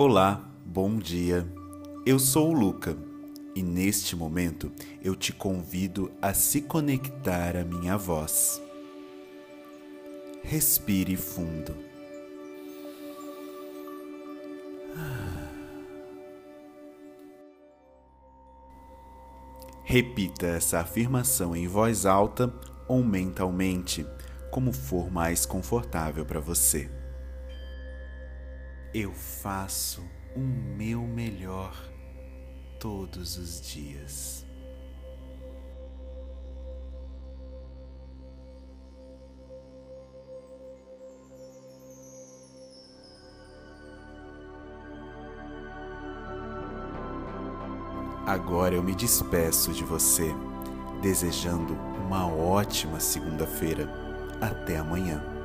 Olá, bom dia. Eu sou o Luca e neste momento eu te convido a se conectar à minha voz. Respire fundo. Repita essa afirmação em voz alta ou mentalmente, como for mais confortável para você. Eu faço o meu melhor todos os dias. Agora eu me despeço de você, desejando uma ótima segunda-feira. Até amanhã.